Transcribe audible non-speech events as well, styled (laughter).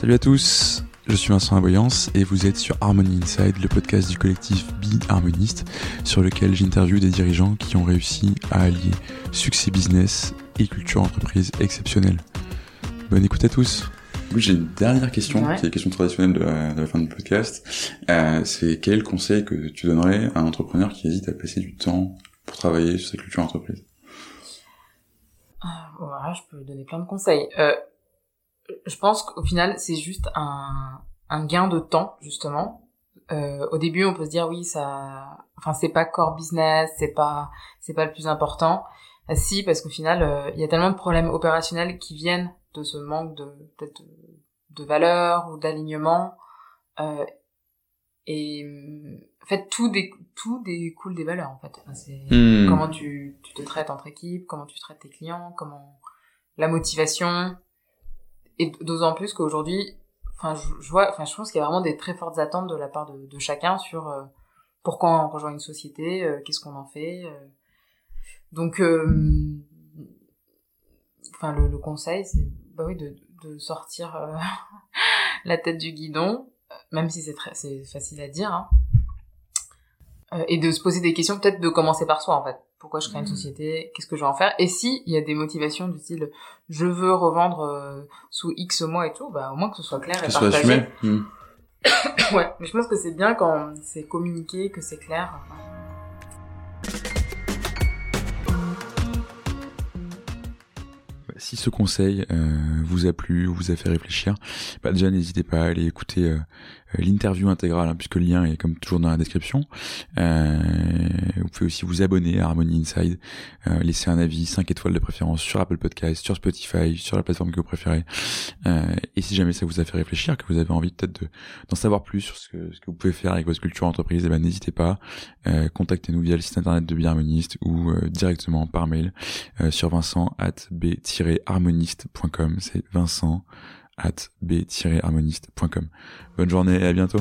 Salut à tous, je suis Vincent Aboyance et vous êtes sur Harmony Inside, le podcast du collectif Be Harmoniste, sur lequel j'interviewe des dirigeants qui ont réussi à allier succès business et culture entreprise exceptionnelle. Bonne écoute à tous. J'ai une dernière question, Ouais. qui est la question traditionnelle de la, de la fin du podcast. Euh, c'est quel conseil que tu donnerais à un entrepreneur qui hésite à passer du temps pour travailler sur sa culture entreprise? Ah, Voilà, je peux donner plein de conseils. Euh, je pense qu'au final, c'est juste un, un gain de temps, justement. Euh, au début, on peut se dire oui, ça, enfin, c'est pas core business, c'est pas, c'est pas le plus important. Euh, si, parce qu'au final, euh, il y a tellement de problèmes opérationnels qui viennent de ce manque de, peut-être de, de valeur ou d'alignement. Euh, et en fait, tout, dé, tout découle des valeurs, en fait. Enfin, c'est, Hmm. comment tu, tu te traites entre équipes, comment tu traites tes clients, comment la motivation et d'autant plus qu'aujourd'hui, enfin je, je vois, enfin je pense qu'il y a vraiment des très fortes attentes de la part de, de chacun sur euh, pourquoi on rejoint une société, euh, qu'est-ce qu'on en fait. euh. Donc, euh, enfin le, le conseil c'est bah oui de, de sortir euh, (laughs) la tête du guidon, même si c'est très c'est facile à dire. Hein. Euh, et de se poser des questions, peut-être de commencer par soi en fait. Pourquoi je crée une Mhm. société Qu'est-ce que je vais en faire Et si il y a des motivations du style je veux revendre euh, sous X mois et tout, bah au moins que ce soit clair Que et ce soit partagé. assumé Hmm. (coughs) Ouais, mais je pense que c'est bien quand c'est communiqué, que c'est clair. Si ce conseil euh, vous a plu ou vous a fait réfléchir, bah déjà n'hésitez pas à aller écouter euh, euh, l'interview intégrale, hein, puisque le lien est comme toujours dans la description. Euh, pouvez aussi vous abonner à Harmony Inside, euh, laisser un avis 5 étoiles de préférence sur Apple Podcast, sur Spotify, sur la plateforme que vous préférez. Euh, et si jamais ça vous a fait réfléchir, que vous avez envie peut-être de- d'en savoir plus sur ce que, vous pouvez faire avec votre culture entreprise, eh ben, n'hésitez pas. Euh, contactez-nous via le site internet de Biharmoniste ou euh, directement par mail sur vincent at b-harmoniste.com. C'est vincent at b-harmoniste.com. Bonne journée et à bientôt.